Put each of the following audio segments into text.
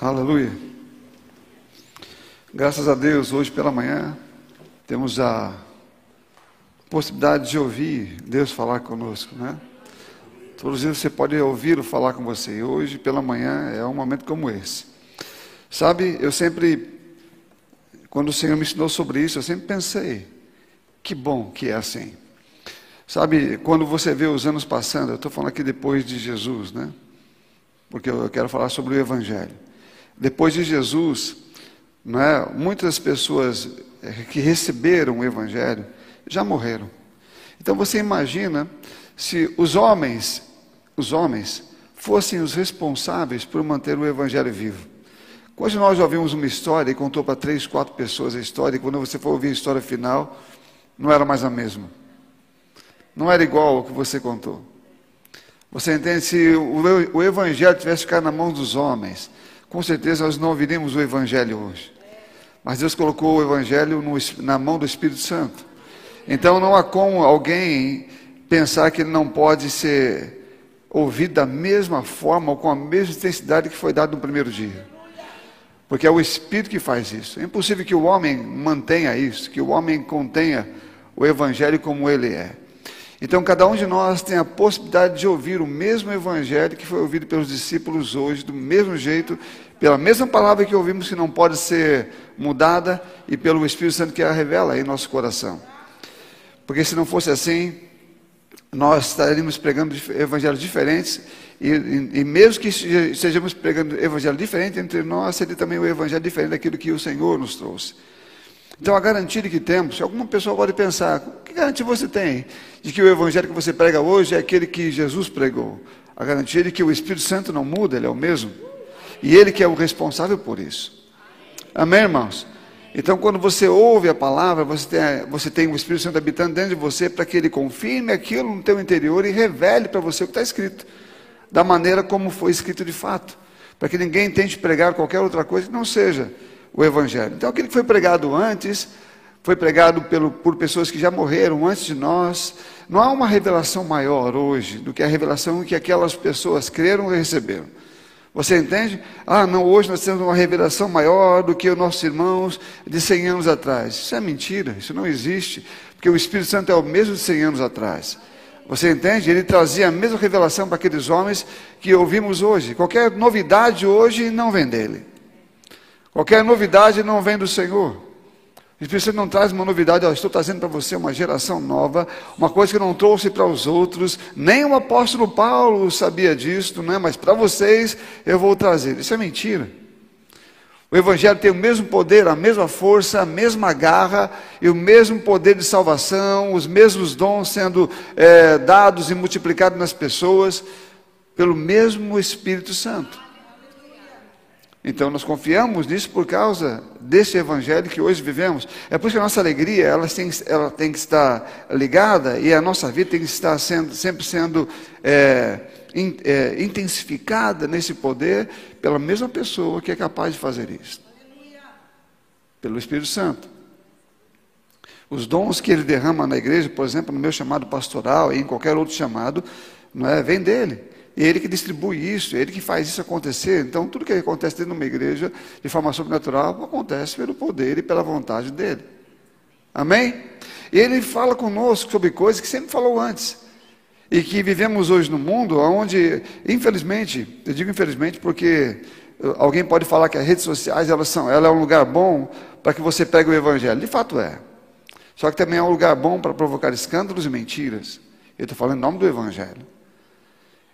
Aleluia. Graças a Deus, hoje pela manhã, temos a possibilidade de ouvir Deus falar conosco, né? Todos os dias você pode ouvi-lo falar com você. E hoje pela manhã é um momento como esse. Sabe, eu sempre, quando o Senhor me ensinou sobre isso, eu sempre pensei, que bom que é assim. Sabe, quando você vê os anos passando, eu estou falando aqui depois de Jesus, né? Porque eu quero falar sobre o Evangelho. Depois de Jesus, não é, muitas pessoas eh, que receberam o Evangelho já morreram. Então você imagina se os homens, os homens, fossem os responsáveis por manter o Evangelho vivo. Hoje nós já ouvimos uma história e contou para três, quatro pessoas a história, e quando você for ouvir a história final, não era mais a mesma. Não era igual ao que você contou. Você entende? Se o Evangelho tivesse ficado na mão dos homens, com certeza nós não ouviríamos o Evangelho hoje. Mas Deus colocou o Evangelho no, na mão do Espírito Santo. Então não há como alguém pensar que ele não pode ser ouvido da mesma forma ou com a mesma intensidade que foi dado no primeiro dia. Porque é o Espírito que faz isso. É impossível que o homem mantenha isso, que o homem contenha o Evangelho como ele é. Então, cada um de nós tem a possibilidade de ouvir o mesmo evangelho que foi ouvido pelos discípulos hoje, do mesmo jeito, pela mesma palavra que ouvimos que não pode ser mudada e pelo Espírito Santo que a revela em nosso coração. Porque se não fosse assim, nós estaríamos pregando evangelhos diferentes e, e, e mesmo que estejamos pregando evangelho diferente entre nós, seria também o evangelho diferente daquilo que o Senhor nos trouxe. Então, a garantia que temos, se alguma pessoa pode pensar, que garantia você tem de que o evangelho que você prega hoje é aquele que Jesus pregou? A garantia de que o Espírito Santo não muda, ele é o mesmo. E ele que é o responsável por isso. Amém, irmãos? Então, quando você ouve a palavra, você tem, você tem o Espírito Santo habitando dentro de você para que ele confirme aquilo no teu interior e revele para você o que está escrito, da maneira como foi escrito de fato, para que ninguém tente pregar qualquer outra coisa que não seja o Evangelho. Então, aquilo que foi pregado antes, foi pregado pelo, por pessoas que já morreram antes de nós. Não há uma revelação maior hoje do que a revelação que aquelas pessoas creram e receberam. Você entende? Ah, não, hoje nós temos uma revelação maior do que os nossos irmãos de 100 anos atrás. Isso é mentira, isso não existe, porque o Espírito Santo é o mesmo de 100 anos atrás. Você entende? Ele trazia a mesma revelação para aqueles homens que ouvimos hoje. Qualquer novidade hoje não vem dele. Qualquer novidade não vem do Senhor. O Espírito Santo não traz uma novidade, eu estou trazendo para você uma geração nova, uma coisa que não trouxe para os outros, nem o apóstolo Paulo sabia disso, não é? mas para vocês eu vou trazer. Isso é mentira. O Evangelho tem o mesmo poder, a mesma força, a mesma garra e o mesmo poder de salvação, os mesmos dons sendo é, dados e multiplicados nas pessoas pelo mesmo Espírito Santo. Então nós confiamos nisso por causa desse evangelho que hoje vivemos. É por isso que a nossa alegria ela tem, ela tem que estar ligada e a nossa vida tem que estar sendo, sempre sendo é, in, é, intensificada nesse poder pela mesma pessoa que é capaz de fazer isso. Pelo Espírito Santo. Os dons que ele derrama na igreja, por exemplo, no meu chamado pastoral e em qualquer outro chamado, não é, vem dele. É ele que distribui isso, é ele que faz isso acontecer. Então, tudo que acontece dentro de uma igreja, de forma sobrenatural, acontece pelo poder e pela vontade dele. Amém? E ele fala conosco sobre coisas que sempre falou antes. E que vivemos hoje no mundo onde, infelizmente, eu digo infelizmente porque eh, alguém pode falar que as redes sociais elas são, ela é um lugar bom para que você pegue o evangelho. De fato é. Só que também é um lugar bom para provocar escândalos e mentiras. Eu estou falando em nome do evangelho.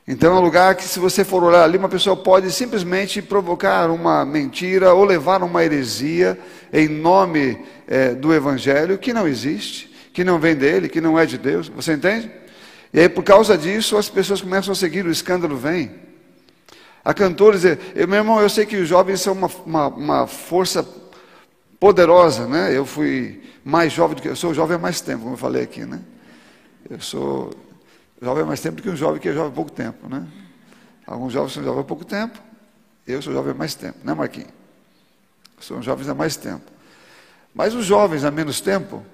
Então é um lugar que, se você for olhar ali, uma pessoa pode simplesmente provocar uma mentira ou levar uma heresia em nome é, do Evangelho que não existe, que não vem dele, que não é de Deus. Você entende? E aí, por causa disso, as pessoas começam a seguir, o escândalo vem. Há cantores, eu, meu irmão, eu sei que os jovens são uma, uma, uma força poderosa, né? Eu fui mais jovem do que eu sou jovem há mais tempo, como eu falei aqui, né? Eu sou Jovem é mais tempo do que um jovem que é jovem há pouco tempo, né? Alguns jovens são jovens há pouco tempo, eu sou jovem há mais tempo, né, Marquinhos? São jovens há mais tempo. Mas os jovens há menos tempo,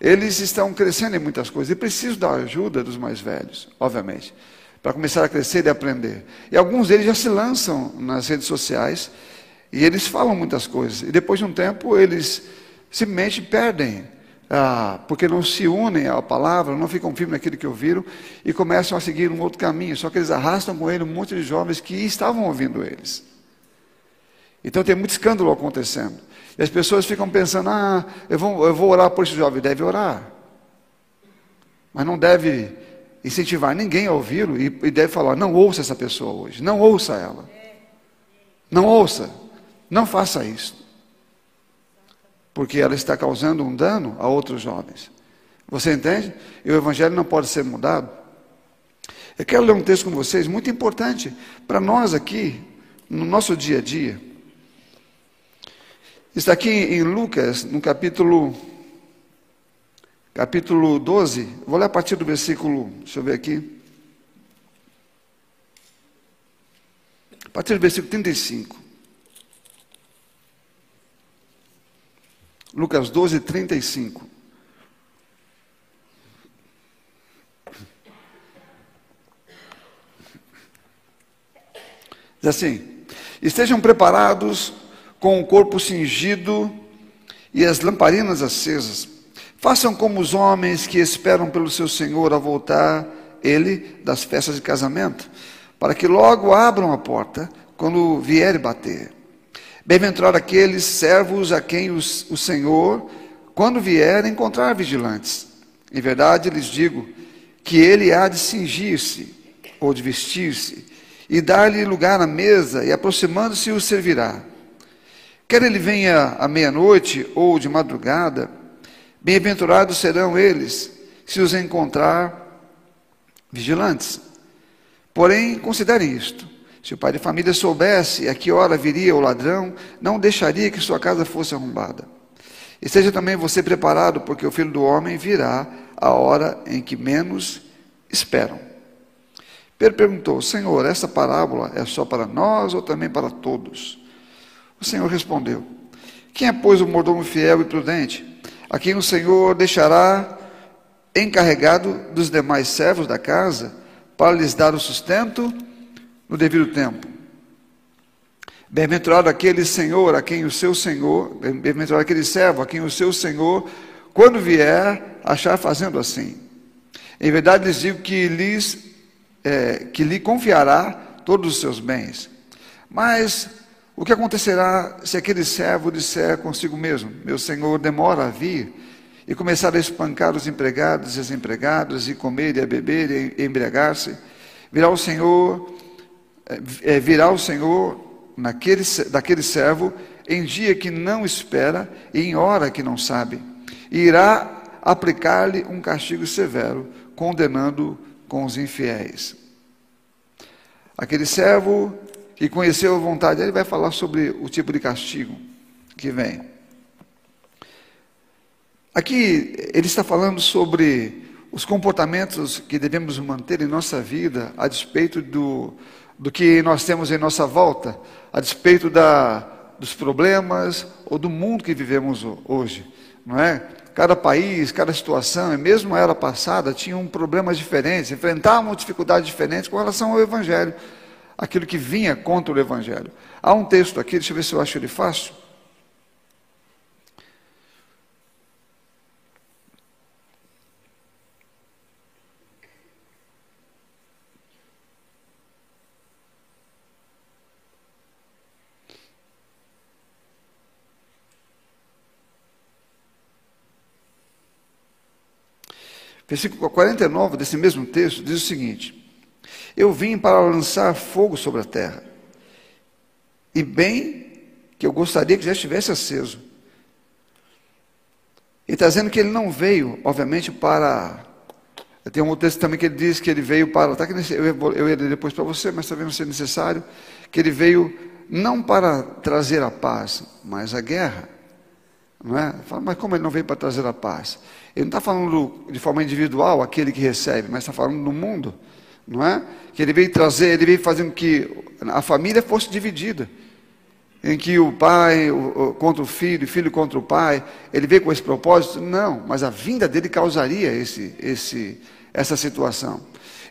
eles estão crescendo em muitas coisas e precisam da ajuda dos mais velhos, obviamente, para começar a crescer e aprender. E alguns deles já se lançam nas redes sociais E eles falam muitas coisas. E depois de um tempo, eles simplesmente perdem, ah, porque não se unem à palavra, não ficam firmes naquilo que ouviram e começam a seguir um outro caminho. Só que eles arrastam com ele um monte de jovens que estavam ouvindo eles. Então tem muito escândalo acontecendo. E as pessoas ficam pensando: ah, eu vou, eu vou orar por esse jovem. Deve orar. Mas não deve incentivar ninguém a ouvi-lo e, e deve falar: não ouça essa pessoa hoje. Não ouça ela. Não ouça. Não faça isso. Porque ela está causando um dano a outros jovens. Você entende? E o evangelho não pode ser mudado. Eu quero ler um texto com vocês muito importante para nós aqui, no nosso dia a dia. Está aqui em Lucas, no capítulo capítulo 12. Vou ler a partir do versículo, deixa eu ver aqui. A partir do versículo 35. Lucas 12, 35. Diz assim: Estejam preparados com o corpo cingido e as lamparinas acesas. Façam como os homens que esperam pelo seu Senhor a voltar, ele, das festas de casamento, para que logo abram a porta quando vier bater. Bem-aventurado aqueles servos a quem os, o Senhor, quando vier, encontrar vigilantes. Em verdade lhes digo que ele há de cingir-se ou de vestir-se e dar-lhe lugar na mesa e aproximando-se o servirá. Quer ele venha à meia-noite ou de madrugada, bem-aventurados serão eles, se os encontrar vigilantes. Porém, considerem isto: se o pai de família soubesse a que hora viria o ladrão, não deixaria que sua casa fosse arrombada. Esteja também você preparado, porque o filho do homem virá a hora em que menos esperam. Pedro perguntou: Senhor, essa parábola é só para nós ou também para todos? O Senhor respondeu: Quem é, pois, o mordomo fiel e prudente, a quem o Senhor deixará encarregado dos demais servos da casa, para lhes dar o sustento no devido tempo? Bem-aventurado aquele Senhor, a quem o seu Senhor, bem-aventurado aquele servo, a quem o seu Senhor, quando vier, achar fazendo assim. Em verdade lhes digo que, lhes, é, que lhe confiará todos os seus bens. Mas o que acontecerá se aquele servo disser consigo mesmo: Meu senhor demora a vir, e começar a espancar os empregados e as empregadas, e comer e a beber e embriagar-se? Virá o Senhor, é, virá o Senhor naquele, daquele servo em dia que não espera e em hora que não sabe, e irá aplicar-lhe um castigo severo, condenando com os infiéis. Aquele servo que conheceu a vontade, ele vai falar sobre o tipo de castigo que vem. Aqui ele está falando sobre os comportamentos que devemos manter em nossa vida a despeito do, do que nós temos em nossa volta, a despeito da, dos problemas ou do mundo que vivemos hoje, não é? Cada país, cada situação, mesmo a era passada, tinham problemas diferentes, enfrentavam dificuldades diferentes com relação ao Evangelho aquilo que vinha contra o Evangelho. Há um texto aqui, deixa eu ver se eu acho ele fácil. Versículo 49 desse mesmo texto diz o seguinte: eu vim para lançar fogo sobre a terra. E bem que eu gostaria que já estivesse aceso. E está dizendo que ele não veio, obviamente, para. Tem um outro texto também que ele diz que ele veio para. Tá nesse, eu, ia depois para você, mas talvez não seja necessário. Que ele veio não para trazer a paz, mas a guerra. Não é? Fala, mas como ele não veio para trazer a paz? Ele não está falando de forma individual, aquele que recebe, mas está falando do mundo não é? Que ele veio trazer, ele veio fazendo que a família fosse dividida, em que o pai contra o filho, filho contra o pai, ele veio com esse propósito? Não, mas a vinda dele causaria esse, esse, essa situação.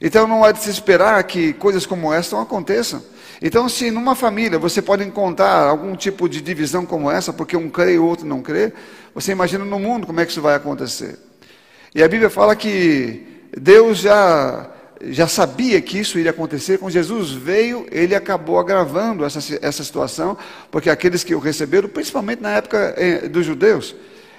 Então não é de se esperar que coisas como esta não aconteçam. Então, se numa família você pode encontrar algum tipo de divisão como essa, porque um crê e o outro não crê, você imagina no mundo como é que isso vai acontecer. E a Bíblia fala que Deus já, já sabia que isso iria acontecer. Quando Jesus veio, ele acabou agravando essa, essa situação, porque aqueles que o receberam, principalmente na época eh, dos judeus,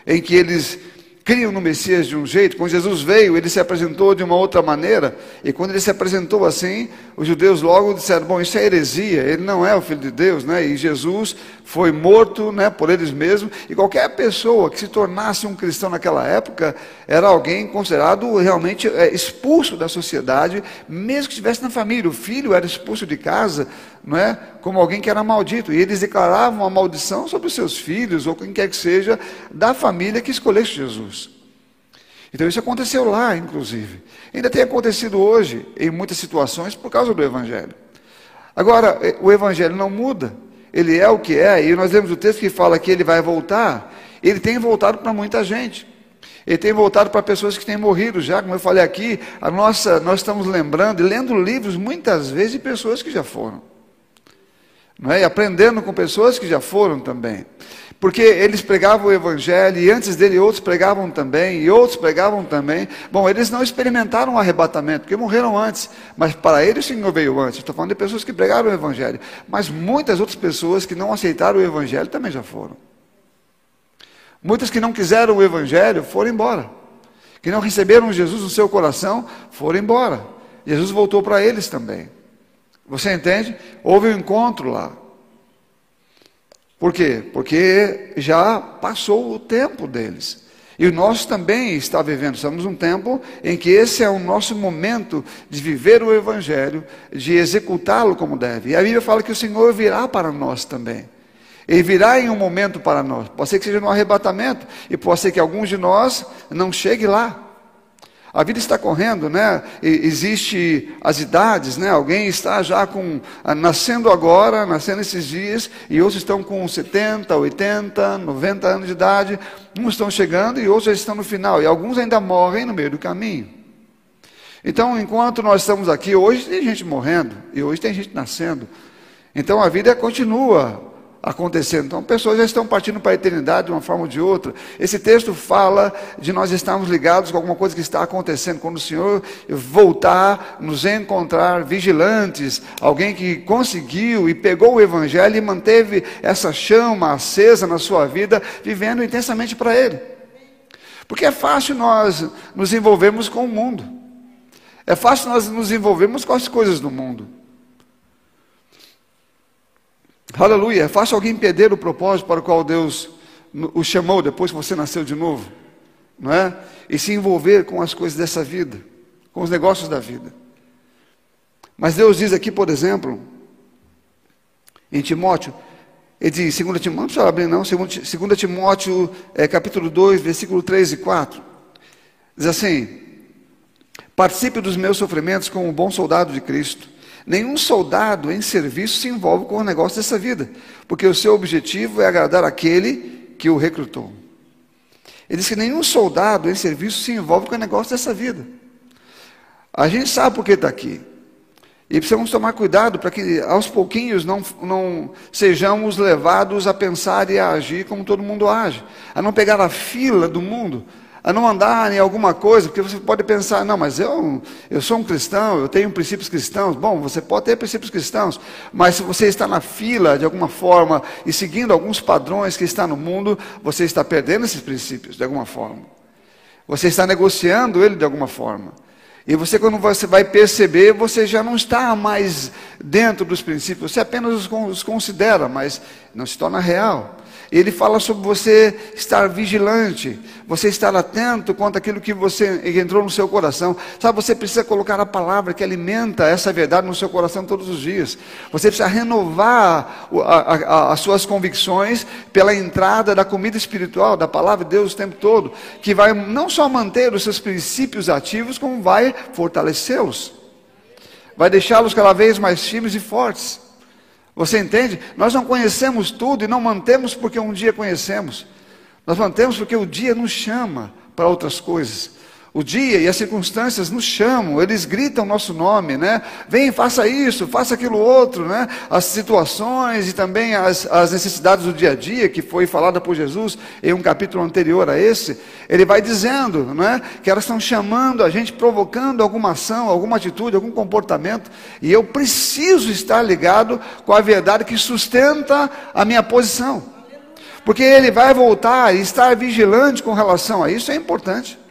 em que eles criam no Messias de um jeito. Quando Jesus veio, ele se apresentou de uma outra maneira. E quando ele se apresentou assim, os judeus logo disseram: Bom, isso é heresia, ele não é o filho de Deus, né? E Jesus foi morto né, por eles mesmos. E qualquer pessoa que se tornasse um cristão naquela época era alguém considerado realmente é, expulso da sociedade, mesmo que estivesse na família. O filho era expulso de casa, não é? Como alguém que era maldito. E eles declaravam a maldição sobre os seus filhos, ou quem quer que seja, da família que escolhesse Jesus. Então isso aconteceu lá, inclusive. Ainda tem acontecido hoje, em muitas situações, por causa do Evangelho. Agora, eh, o Evangelho não muda. Ele é o que é, e nós lemos o texto que fala que ele vai voltar. Ele tem voltado para muita gente. Ele tem voltado para pessoas que têm morrido já, como eu falei aqui, a nossa, nós estamos lembrando e lendo livros muitas vezes de pessoas que já foram não é? e aprendendo com pessoas que já foram também. Porque eles pregavam o Evangelho, e antes dele outros pregavam também, e outros pregavam também. Bom, eles não experimentaram o arrebatamento, porque morreram antes, mas para eles o Senhor veio antes. Estou falando de pessoas que pregaram o Evangelho, mas muitas outras pessoas que não aceitaram o Evangelho também já foram. Muitas que não quiseram o Evangelho foram embora, que não receberam Jesus no seu coração foram embora. Jesus voltou para eles também. Você entende? Houve um encontro lá. Por quê? Porque já passou o tempo deles. E nós também está vivendo, estamos num tempo em que esse é o nosso momento de viver o Evangelho, de executá-lo como deve. E a Bíblia fala que o Senhor virá para nós também. Ele virá em um momento para nós. Pode ser que seja no arrebatamento, e pode ser que alguns de nós não chegue lá. A vida está correndo, né? existe as idades, né? Alguém está já com ah, nascendo agora, nascendo esses dias, e outros estão com 70, 80, 90 anos de idade. Uns estão chegando e outros já estão no final, e alguns ainda morrem no meio do caminho. Então, enquanto nós estamos aqui, hoje tem gente morrendo e hoje tem gente nascendo. Então a vida continua acontecendo. Então, pessoas já estão partindo para a eternidade de uma forma ou de outra. Esse texto fala de nós estarmos ligados com alguma coisa que está acontecendo. Quando o Senhor voltar, nos encontrar vigilantes, alguém que conseguiu e pegou o Evangelho e manteve essa chama acesa na sua vida, vivendo intensamente para Ele. Porque é fácil nós nos envolvermos com o mundo. É fácil nós nos envolvermos com as coisas do mundo. Aleluia. Fácil alguém perder o propósito para o qual Deus o chamou depois que você nasceu de novo, não é? E se envolver com as coisas dessa vida, com os negócios da vida. Mas Deus diz aqui, por exemplo, em Timóteo, ele diz, 2 Timóteo, não precisa abrir não, 2 Timóteo, é, capítulo 2, versículo 3 e 4, diz assim, participe dos meus sofrimentos como um bom soldado de Cristo, Nenhum soldado em serviço se envolve com o negócio dessa vida, porque o seu objetivo é agradar aquele que o recrutou. Ele diz que nenhum soldado em serviço se envolve com o negócio dessa vida. A gente sabe por que está aqui. E precisamos tomar cuidado para que aos pouquinhos não, não sejamos levados a pensar e a agir como todo mundo age, a não pegar a fila do mundo, a não andar em alguma coisa, porque você pode pensar, não, mas eu, eu sou um cristão, eu tenho princípios cristãos. Bom, você pode ter princípios cristãos, mas se você está na fila de alguma forma e seguindo alguns padrões que está no mundo, você está perdendo esses princípios de alguma forma. Você está negociando ele de alguma forma. E você, quando você vai perceber, você já não está mais dentro dos princípios, você apenas os considera, mas não se torna real. Ele fala sobre você estar vigilante, você estar atento quanto àquilo que você entrou no seu coração. Sabe, você precisa colocar a palavra que alimenta essa verdade no seu coração todos os dias. Você precisa renovar a, a, as suas convicções pela entrada da comida espiritual, da palavra de Deus o tempo todo, que vai não só manter os seus princípios ativos, como vai fortalecê-los. Vai deixá-los cada vez mais firmes e fortes. Você entende? Nós não conhecemos tudo e não mantemos porque um dia conhecemos. Nós mantemos porque o dia nos chama para outras coisas. O dia e as circunstâncias nos chamam, eles gritam nosso nome, né? Vem, faça isso, faça aquilo outro, né? As situações e também as, as necessidades do dia a dia, que foi falada por Jesus em um capítulo anterior a esse, ele vai dizendo, né? Que elas estão chamando a gente, provocando alguma ação, alguma atitude, algum comportamento, e eu preciso estar ligado com a verdade que sustenta a minha posição. Porque ele vai voltar e estar vigilante com relação a isso é importante.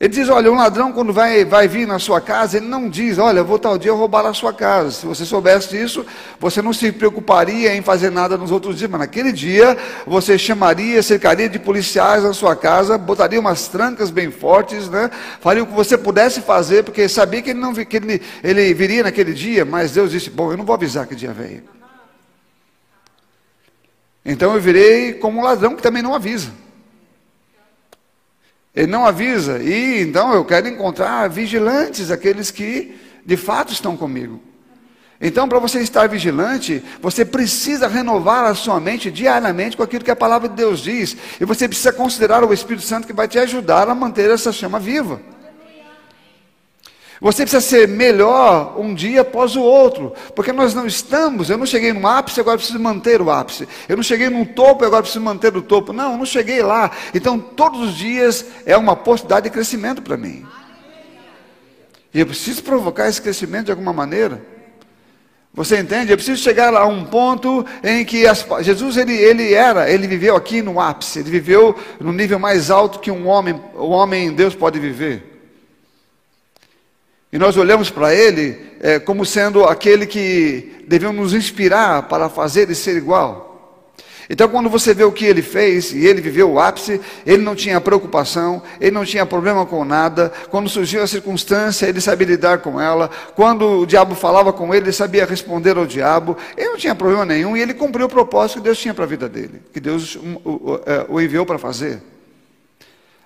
Ele diz: olha, um ladrão, quando vai, vai vir na sua casa, ele não diz: olha, vou tal dia roubar a sua casa. Se você soubesse disso, você não se preocuparia em fazer nada nos outros dias, mas naquele dia você chamaria, cercaria de policiais na sua casa, botaria umas trancas bem fortes, né? faria o que você pudesse fazer, porque sabia que ele, não, que ele, ele viria naquele dia, mas Deus disse: bom, eu não vou avisar que dia veio. Então eu virei como um ladrão que também não avisa. Ele não avisa. E então eu quero encontrar vigilantes, aqueles que de fato estão comigo. Então, para você estar vigilante, você precisa renovar a sua mente diariamente com aquilo que a palavra de Deus diz. E você precisa considerar o Espírito Santo que vai te ajudar a manter essa chama viva. Você precisa ser melhor um dia após o outro, porque nós não estamos. Eu não cheguei no ápice, agora preciso manter o ápice. Eu não cheguei no topo, agora preciso manter o topo. Não, eu não cheguei lá. Então, todos os dias é uma possibilidade de crescimento para mim. E eu preciso provocar esse crescimento de alguma maneira. Você entende? Eu preciso chegar a um ponto em que as, Jesus ele, ele era, ele viveu aqui no ápice, ele viveu no nível mais alto que um homem, o homem Deus pode viver. E nós olhamos para ele é, como sendo aquele que devemos nos inspirar para fazer e ser igual. Então, quando você vê o que ele fez, e ele viveu o ápice, ele não tinha preocupação, ele não tinha problema com nada. Quando surgiu a circunstância, ele sabia lidar com ela. Quando o diabo falava com ele, ele sabia responder ao diabo. Ele não tinha problema nenhum e ele cumpriu o propósito que Deus tinha para a vida dele, que Deus o, é, o enviou para fazer.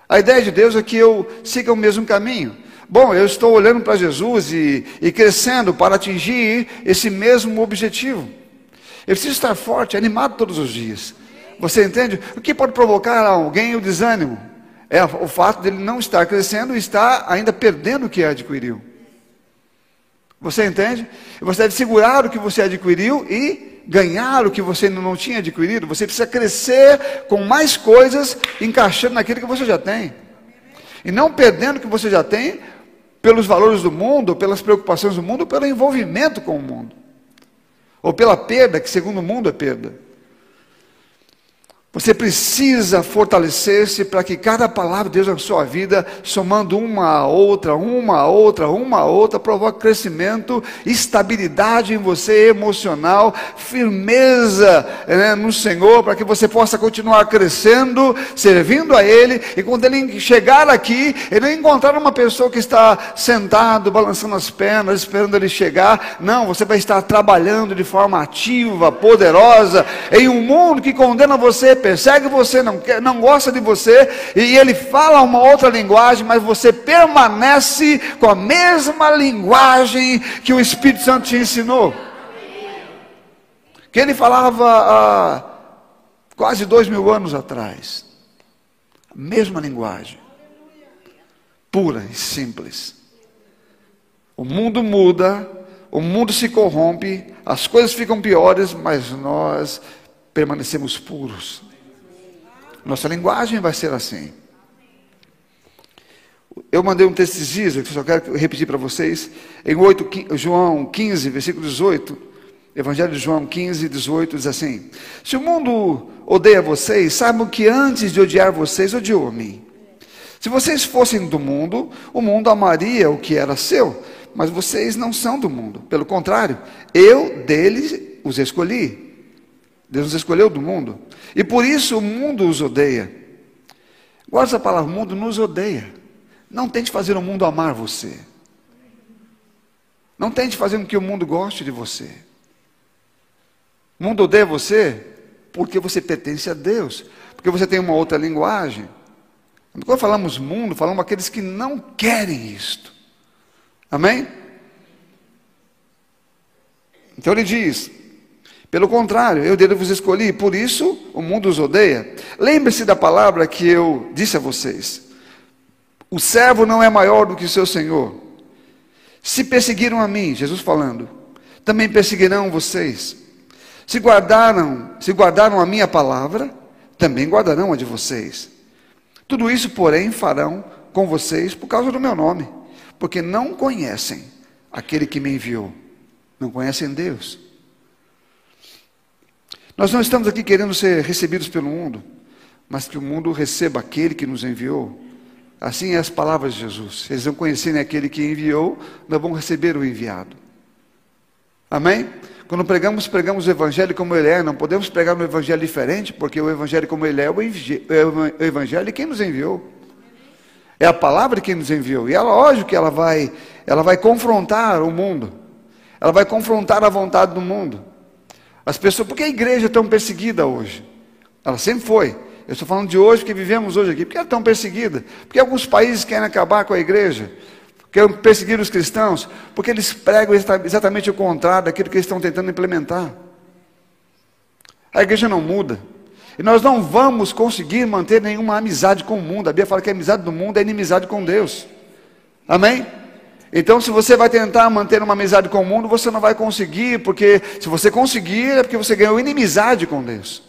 A ideia de Deus é que eu siga o mesmo caminho. Bom, eu estou olhando para Jesus e, e crescendo para atingir esse mesmo objetivo. Eu preciso estar forte, animado todos os dias. Você entende? O que pode provocar a alguém o desânimo? É o fato dele não estar crescendo e estar ainda perdendo o que adquiriu. Você entende? Você deve segurar o que você adquiriu e ganhar o que você ainda não tinha adquirido. Você precisa crescer com mais coisas, encaixando naquilo que você já tem. E não perdendo o que você já tem pelos valores do mundo, pelas preocupações do mundo, pelo envolvimento com o mundo, ou pela perda, que segundo o mundo é perda. Você precisa fortalecer-se para que cada palavra de Deus na sua vida, somando uma a outra, uma a outra, uma a outra, provoque crescimento, estabilidade em você emocional, firmeza né, no Senhor, para que você possa continuar crescendo, servindo a Ele, e quando Ele chegar aqui, Ele encontrar uma pessoa que está sentado, balançando as pernas, esperando Ele chegar, não, você vai estar trabalhando de forma ativa, poderosa, em um mundo que condena você persegue você, não, quer, não gosta de você, e ele fala uma outra linguagem, mas você permanece com a mesma linguagem que o Espírito Santo te ensinou. Que ele falava há quase dois mil anos atrás. A mesma linguagem. Pura e simples. O mundo muda, o mundo se corrompe, as coisas ficam piores, mas nós permanecemos puros. Nossa linguagem vai ser assim. Eu mandei um texto esses que só quero repetir para vocês. Em 8, João 15, versículo 18. Evangelho de João 15, 18 diz assim: Se o mundo odeia vocês, saibam que antes de odiar vocês, odiou a mim. Se vocês fossem do mundo, o mundo amaria o que era seu, mas vocês não são do mundo. Pelo contrário, eu deles os escolhi. Deus nos escolheu do mundo. E por isso o mundo os odeia. Guarda essa palavra, o mundo nos odeia. Não tente fazer o mundo amar você. Não tente fazer com que o mundo goste de você. O mundo odeia você porque você pertence a Deus, porque você tem uma outra linguagem. Quando falamos mundo, falamos aqueles que não querem isto. Amém? Então ele diz: pelo contrário, eu dele vos escolhi, por isso o mundo os odeia. Lembre-se da palavra que eu disse a vocês. O servo não é maior do que seu senhor. Se perseguiram a mim, Jesus falando, também perseguirão vocês. Se guardaram, se guardaram a minha palavra, também guardarão a de vocês. Tudo isso, porém, farão com vocês por causa do meu nome, porque não conhecem aquele que me enviou. Não conhecem Deus. Nós não estamos aqui querendo ser recebidos pelo mundo, mas que o mundo receba aquele que nos enviou. Assim é as palavras de Jesus. Eles vão conhecerem aquele que enviou, nós vamos receber o enviado. Amém? Quando pregamos, pregamos o Evangelho como ele é. Não podemos pregar um Evangelho diferente, porque o Evangelho como ele é, é o Evangelho de quem nos enviou. É a palavra quem nos enviou. E é lógico que ela vai, ela vai confrontar o mundo. Ela vai confrontar a vontade do mundo. As pessoas, por que a igreja é tão perseguida hoje? Ela sempre foi. Eu estou falando de hoje, porque vivemos hoje aqui. Por que é tão perseguida? Porque alguns países querem acabar com a igreja, querem perseguir os cristãos, porque eles pregam exatamente o contrário daquilo que eles estão tentando implementar. A igreja não muda. E nós não vamos conseguir manter nenhuma amizade com o mundo. A Bíblia fala que a amizade do mundo é inimizade com Deus. Amém? Então, se você vai tentar manter uma amizade com o mundo, você não vai conseguir, porque se você conseguir, é porque você ganhou inimizade com Deus.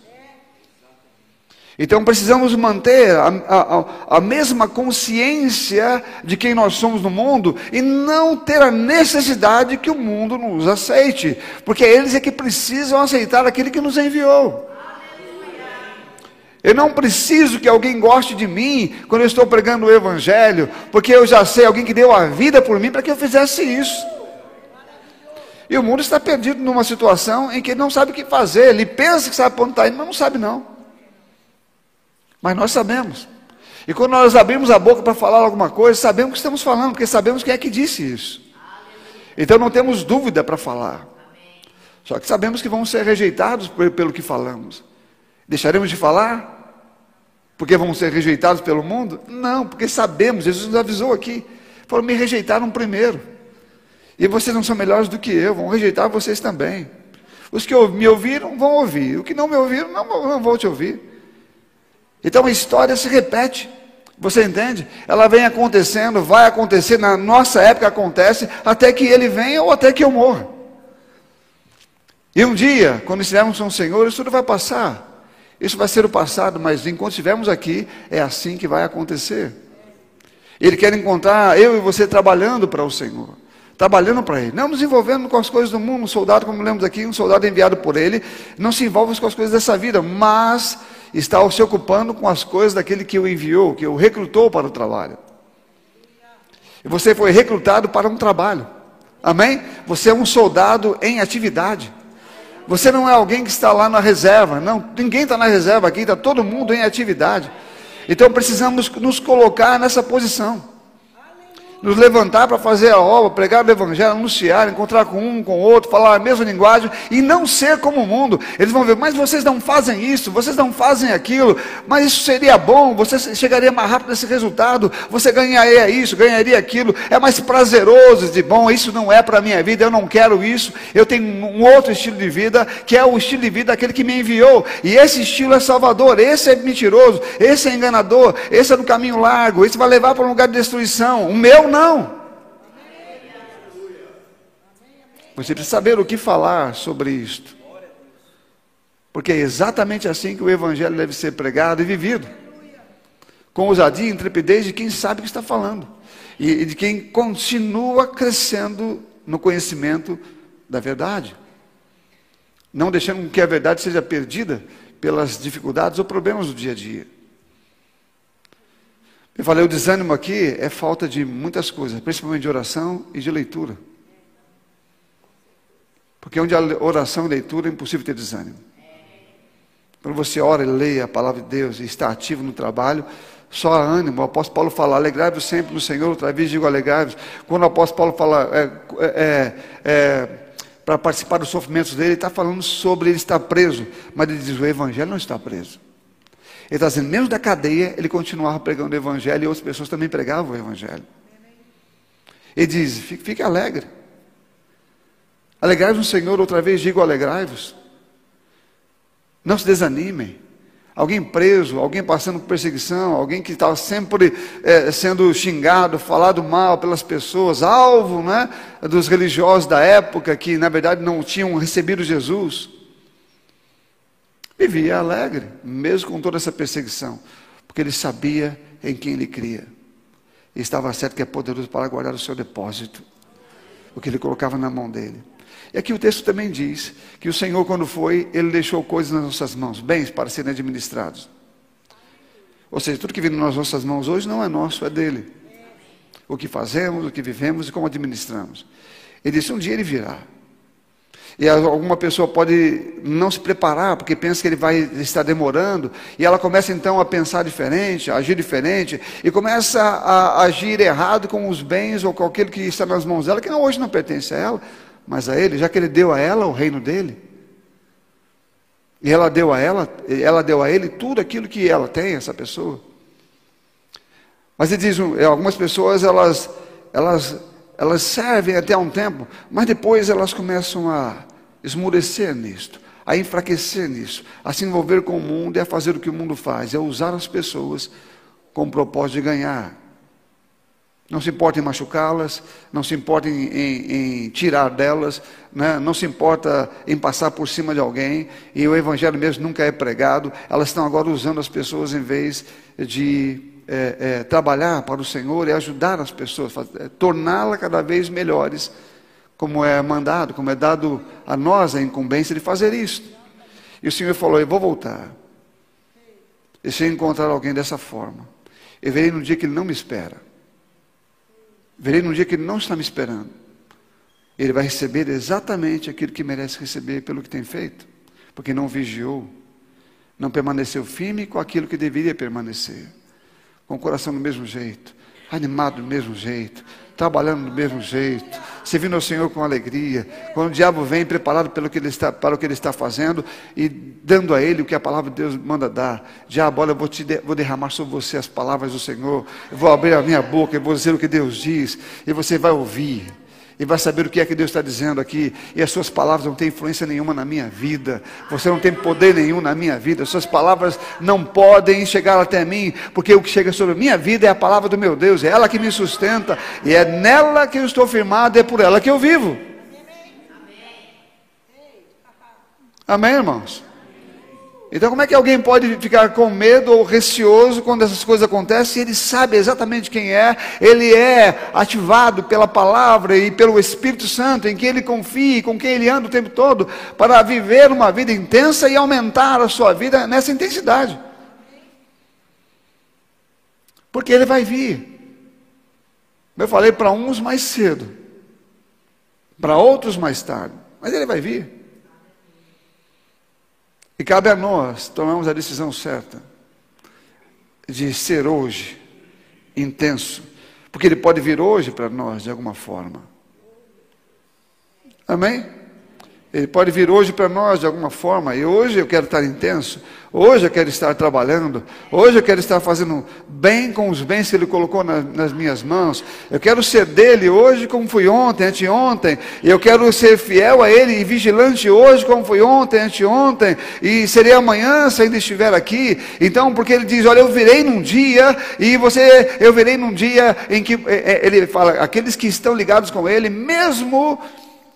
Então precisamos manter a, a, a, mesma consciência de quem nós somos no mundo e não ter a necessidade que o mundo nos aceite, porque eles é que precisam aceitar aquele que nos enviou. Eu não preciso que alguém goste de mim quando eu estou pregando o Evangelho, porque eu já sei alguém que deu a vida por mim para que eu fizesse isso. E o mundo está perdido numa situação em que ele não sabe o que fazer, ele pensa que sabe para onde está indo, mas não sabe não. Mas nós sabemos. E quando nós abrimos a boca para falar alguma coisa, sabemos o que estamos falando, porque sabemos quem é que disse isso. Então não temos dúvida para falar. Só que sabemos que vamos ser rejeitados pelo que falamos. Deixaremos de falar? Porque vamos ser rejeitados pelo mundo? Não, porque sabemos, Jesus nos avisou aqui. Falou, me rejeitaram primeiro. E vocês não são melhores do que eu, vão rejeitar vocês também. Os que me ouviram vão ouvir, os que não me ouviram não, não vão te ouvir. Então a história se repete. Você entende? Ela vem acontecendo, vai acontecer, na nossa época acontece, até que ele venha ou até que eu morra. E um dia, quando estivermos com o Senhor, isso tudo vai passar. Isso vai ser o passado, mas enquanto estivermos aqui, é assim que vai acontecer. Ele quer encontrar eu e você trabalhando para o Senhor, trabalhando para Ele, não nos envolvendo com as coisas do mundo. Um soldado, como lemos aqui, um soldado enviado por Ele, não se envolve com as coisas dessa vida, mas está se ocupando com as coisas daquele que o enviou, que o recrutou para o trabalho. E você foi recrutado para um trabalho. Amém? Você é um soldado em atividade. Você não é alguém que está lá na reserva. Não, ninguém está na reserva aqui, está todo mundo em atividade. Então precisamos nos colocar nessa posição nos levantar para fazer a obra, pregar o evangelho, anunciar, encontrar com um, com outro, falar a mesma linguagem e não ser como o mundo. Eles vão ver, mas vocês não fazem isso, vocês não fazem aquilo, mas isso seria bom, você chegaria mais rápido nesse resultado, você ganharia isso, ganharia aquilo, é mais prazeroso de bom, isso não é para a minha vida, eu não quero isso, eu tenho um outro estilo de vida, que é o estilo de vida daquele que me enviou, e esse estilo é salvador, esse é mentiroso, esse é enganador, esse é no caminho largo, esse vai levar para um lugar de destruição. O meu não. Você precisa saber o que falar sobre isto. Porque é exatamente assim que o Evangelho deve ser pregado e vivido. Com ousadia e intrepidez de quem sabe o que está falando. E de quem continua crescendo no conhecimento da verdade. Não deixando que a verdade seja perdida pelas dificuldades ou problemas do dia a dia. Eu falei, o desânimo aqui é falta de muitas coisas, principalmente de oração e de leitura. Porque onde há oração e leitura é impossível ter desânimo. Quando você ora e lê a palavra de Deus e está ativo no trabalho, só há ânimo. O apóstolo Paulo fala, alegrai-vos sempre no Senhor, outra vez digo alegrai-vos. Quando o apóstolo Paulo fala é, é, é, é para participar dos sofrimentos dele, ele está falando sobre ele estar preso. Mas ele diz, o evangelho não está preso. Ele está dizendo, mesmo da cadeia, ele continuava pregando o Evangelho e outras pessoas também pregavam o Evangelho. Ele diz: fique, fique alegre. Alegrai-vos no Senhor, outra vez digo: alegrai-vos. Não se desanimem. alguém preso, alguém passando por perseguição, alguém que estava sempre é, sendo xingado, falado mal pelas pessoas, alvo né, dos religiosos da época que na verdade não tinham recebido Jesus. Vivia alegre, mesmo com toda essa perseguição, porque ele sabia em quem ele cria. E estava certo que é poderoso para guardar o seu depósito, o que ele colocava na mão dele. E aqui o texto também diz que o Senhor, quando foi, ele deixou coisas nas nossas mãos, bens para serem administrados. Ou seja, tudo que vem nas nossas mãos hoje não é nosso, é dele. O que fazemos, o que vivemos e como administramos. Ele disse: um dia ele virá. E alguma pessoa pode não se preparar, porque pensa que ele vai estar demorando, e ela começa então a pensar diferente, a agir diferente, e começa a agir errado com os bens ou com aquilo que está nas mãos dela, que hoje não pertence a ela, mas a ele, já que ele deu a ela o reino dele. E ela deu a ela, ela deu a ele tudo aquilo que ela tem, essa pessoa. Mas ele diz, algumas pessoas elas, elas elas servem até um tempo, mas depois elas começam a esmurecer nisto, a enfraquecer nisso, a se envolver com o mundo e a fazer o que o mundo faz, é usar as pessoas com o propósito de ganhar. Não se importa em machucá-las, não se importa em, em, em tirar delas, né? não se importa em passar por cima de alguém, e o Evangelho mesmo nunca é pregado. Elas estão agora usando as pessoas em vez de é, é, trabalhar para o Senhor e ajudar as pessoas, é, torná-las cada vez melhores, como é mandado, como é dado a nós a incumbência de fazer isso. E o Senhor falou: Eu vou voltar. E se encontrar alguém dessa forma, eu verei no dia que ele não me espera, verei no dia que ele não está me esperando. Ele vai receber exatamente aquilo que merece receber pelo que tem feito, porque não vigiou, não permaneceu firme com aquilo que deveria permanecer com o coração do mesmo jeito, animado do mesmo jeito, trabalhando do mesmo jeito, servindo ao Senhor com alegria. Quando o diabo vem preparado pelo que ele está, para o que ele está fazendo e dando a ele o que a palavra de Deus manda dar. Diabo, olha, eu vou, vou derramar sobre você as palavras do Senhor, eu vou abrir a minha boca e vou dizer o que Deus diz, e você vai ouvir e vai saber o que é que Deus está dizendo aqui. E as suas palavras não têm influência nenhuma na minha vida. Você não tem poder nenhum na minha vida. As suas palavras não podem chegar até mim, porque o que chega sobre a minha vida é a palavra do meu Deus. É ela que me sustenta e é nela que eu estou firmado, é por ela que eu vivo. Amém, irmãos? Então, como é que alguém pode ficar com medo ou receoso quando essas coisas acontecem? Ele sabe exatamente quem é, ele é ativado pela palavra e pelo Espírito Santo, em que ele confia, com quem ele anda o tempo todo, para viver uma vida intensa e aumentar a sua vida nessa intensidade. Porque ele vai vir. Eu falei para uns mais cedo, para outros mais tarde, mas ele vai vir. E cabe a nós tomarmos a decisão certa de ser hoje intenso, porque ele pode vir hoje para nós de alguma forma. Amém? Ele pode vir hoje para nós de alguma forma, e hoje eu quero estar intenso, hoje eu quero estar trabalhando, hoje eu quero estar fazendo bem com os bens que Ele colocou na, nas minhas mãos, eu quero ser dele hoje como fui ontem, anteontem, e eu quero ser fiel a Ele e vigilante hoje como fui ontem, anteontem, e serei amanhã se ainda estiver aqui. Então, porque Ele diz: Olha, eu virei num dia, e você, eu virei num dia em que, é, é, Ele fala, aqueles que estão ligados com Ele, mesmo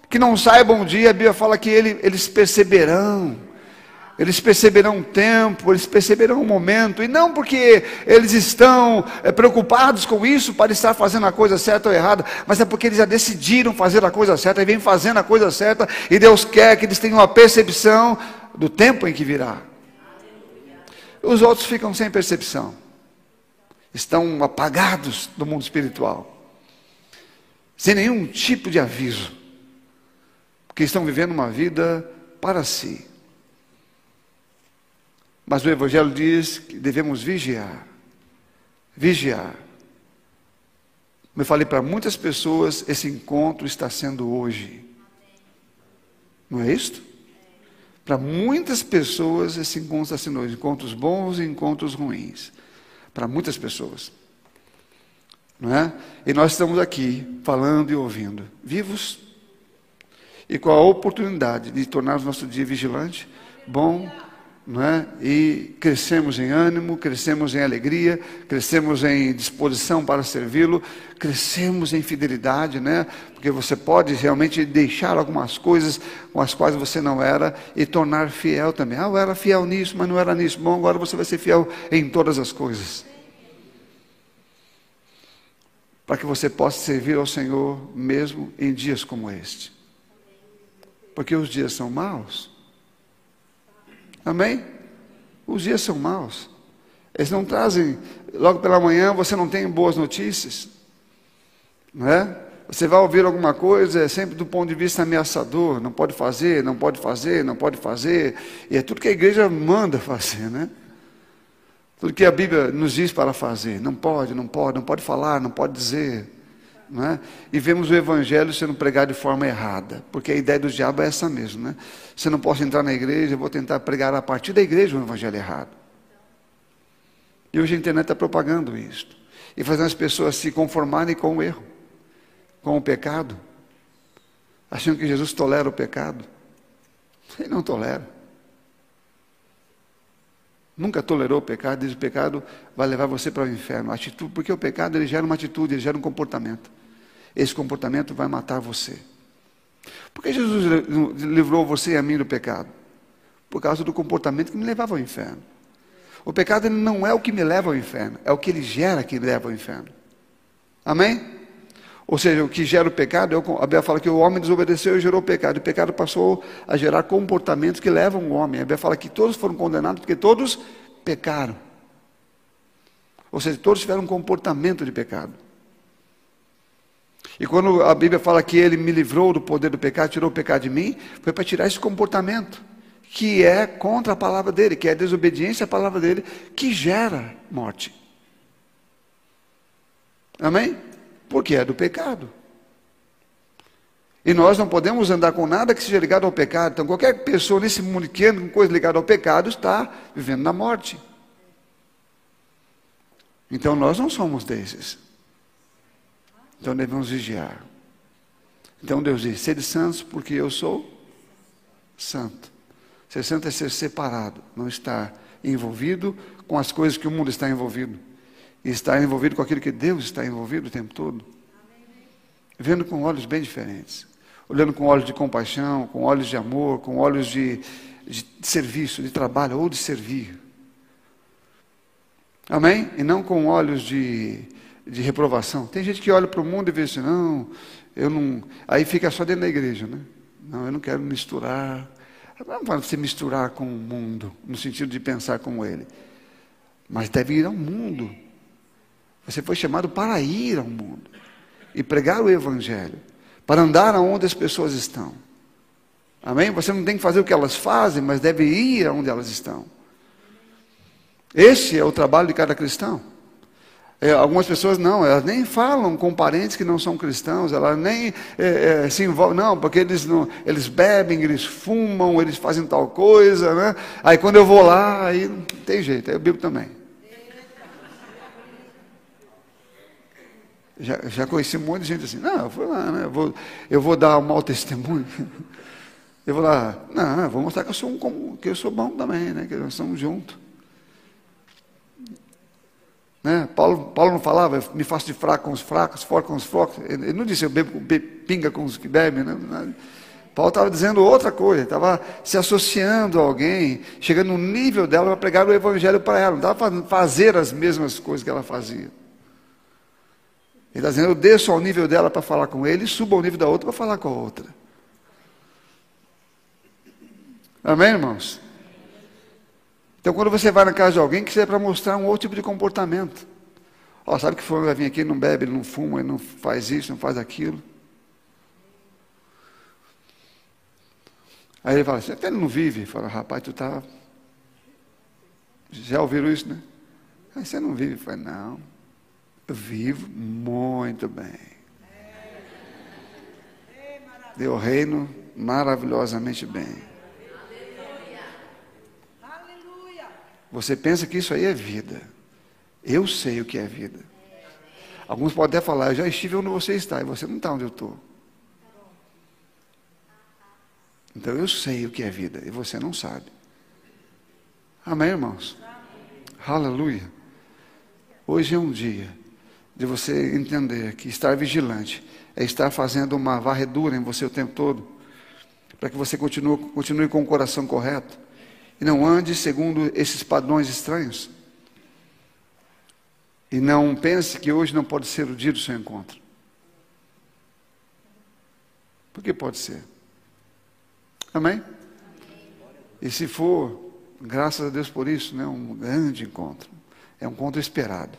que não saibam o dia, a Bíblia fala que ele, eles perceberão. Eles perceberão o tempo, eles perceberão o momento, e não porque eles estão é, preocupados com isso para estar fazendo a coisa certa ou errada, mas é porque eles já decidiram fazer a coisa certa e vêm fazendo a coisa certa, e Deus quer que eles tenham a percepção do tempo em que virá. Os outros ficam sem percepção, estão apagados do mundo espiritual, sem nenhum tipo de aviso que estão vivendo uma vida para si. Mas o Evangelho diz que devemos vigiar. Vigiar. Como eu falei para muitas pessoas, esse encontro está sendo hoje. Não é isto? Para muitas pessoas, esse encontro está sendo hoje. Encontros bons e encontros ruins. Para muitas pessoas. Não é? E nós estamos aqui falando e ouvindo. Vivos e com a oportunidade de tornar o nosso dia vigilante, bom não é? E crescemos em ânimo, crescemos em alegria, crescemos em disposição para servi-lo, crescemos em fidelidade, né? Porque você pode realmente deixar algumas coisas com as quais você não era e tornar fiel também. Ah, eu era fiel nisso, mas não era nisso. Bom, agora você vai ser fiel em todas as coisas. Para que você possa servir ao Senhor mesmo em dias como este. Porque os dias são maus. Amém? Os dias são maus. Eles não trazem, logo pela manhã você não tem boas notícias. Não é? Você vai ouvir alguma coisa, é sempre do ponto de vista ameaçador, não pode fazer, não pode fazer, não pode fazer. E é tudo que a igreja manda fazer, né? Tudo que a Bíblia nos diz para fazer. Não pode, não pode, não pode falar, não pode dizer. É? E vemos o evangelho sendo pregado de forma errada, porque a ideia do diabo é essa mesmo. Né? Se não posso entrar na igreja, eu vou tentar pregar a partir da igreja o evangelho errado. E hoje a internet está propagando isso. E fazendo as pessoas se conformarem com o erro, com o pecado, achando que Jesus tolera o pecado. Ele não tolera. Nunca tolerou o pecado, diz o pecado vai levar você para o inferno. Atitude, porque o pecado ele gera uma atitude, ele gera um comportamento. Esse comportamento vai matar você. Por que Jesus livrou você e a mim do pecado? Por causa do comportamento que me levava ao inferno. O pecado não é o que me leva ao inferno, é o que ele gera que me leva ao inferno. Amém? Ou seja, o que gera o pecado, a Bíblia fala que o homem desobedeceu e gerou o pecado. O pecado passou a gerar comportamentos que levam o homem. A Bíblia fala que todos foram condenados porque todos pecaram. Ou seja, todos tiveram um comportamento de pecado. E quando a Bíblia fala que ele me livrou do poder do pecado, tirou o pecado de mim, foi para tirar esse comportamento, que é contra a palavra dele, que é a desobediência à palavra dele, que gera morte. Amém? Porque é do pecado. E nós não podemos andar com nada que seja ligado ao pecado. Então, qualquer pessoa nesse mundo que anda com coisa ligada ao pecado está vivendo na morte. Então, nós não somos desses. Então, devemos vigiar. Então, Deus diz: sede santos, porque eu sou santo. Ser santo é ser separado, não estar envolvido com as coisas que o mundo está envolvido e estar envolvido com aquilo que Deus está envolvido o tempo todo. Vendo com olhos bem diferentes. Olhando com olhos de compaixão, com olhos de amor, com olhos de, de serviço, de trabalho ou de servir. Amém? E não com olhos de, de reprovação. Tem gente que olha para o mundo e vê assim, não, eu não. Aí fica só dentro da igreja, né? Não, eu não quero misturar. Não para se misturar com o mundo, no sentido de pensar como ele. Mas deve ir ao mundo você foi chamado para ir ao mundo e pregar o Evangelho, para andar aonde as pessoas estão. Amém? Você não tem que fazer o que elas fazem, mas deve ir aonde elas estão. Esse é o trabalho de cada cristão. É, algumas pessoas não, elas nem falam com parentes que não são cristãos, elas nem é, é, se envolvem, não, porque eles, não, eles bebem, eles fumam, eles fazem tal coisa, né? Aí quando eu vou lá, aí não tem jeito, aí eu bebo também. Já, já conheci um monte de gente assim, não, eu vou lá, né? eu, vou, eu vou dar um mau testemunho. Eu vou lá, não, eu vou mostrar que eu sou, um, que eu sou bom também, né? que nós estamos juntos. Né? Paulo, Paulo não falava, me faço de fraco com os fracos, forte com os fortes. Ele não disse, eu bebo, bebo pinga com os que bebem. Né? Paulo estava dizendo outra coisa, estava se associando a alguém, chegando no nível dela para pregar o evangelho para ela, não estava fazendo fazer as mesmas coisas que ela fazia. Ele está dizendo, eu desço ao nível dela para falar com ele, e subo ao nível da outra para falar com a outra. Amém, irmãos? Então, quando você vai na casa de alguém, que seja para mostrar um outro tipo de comportamento. Ó, sabe que fulano vai vir aqui, ele não bebe, ele não fuma, ele não faz isso, não faz aquilo. Aí ele fala assim, até ele não vive. Fala, rapaz, tu está. Já ouviram isso, né? Aí você não vive. Fala, não vivo muito bem. Deu reino maravilhosamente bem. Você pensa que isso aí é vida. Eu sei o que é vida. Alguns podem até falar, eu já estive onde você está, e você não está onde eu estou. Então eu sei o que é vida, e você não sabe. Amém, irmãos? Aleluia. Hoje é um dia de você entender que estar vigilante é estar fazendo uma varredura em você o tempo todo, para que você continue, continue com o coração correto e não ande segundo esses padrões estranhos. E não pense que hoje não pode ser o dia do seu encontro. Porque pode ser. Amém? E se for, graças a Deus por isso, né, um grande encontro. É um encontro esperado.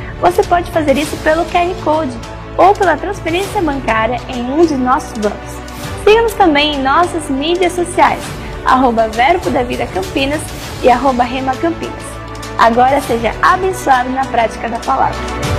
você pode fazer isso pelo QR Code ou pela transferência bancária em um de nossos bancos. Siga-nos também em nossas mídias sociais, arroba Verbo da Vida Campinas e arroba Rema Campinas. Agora seja abençoado na prática da palavra.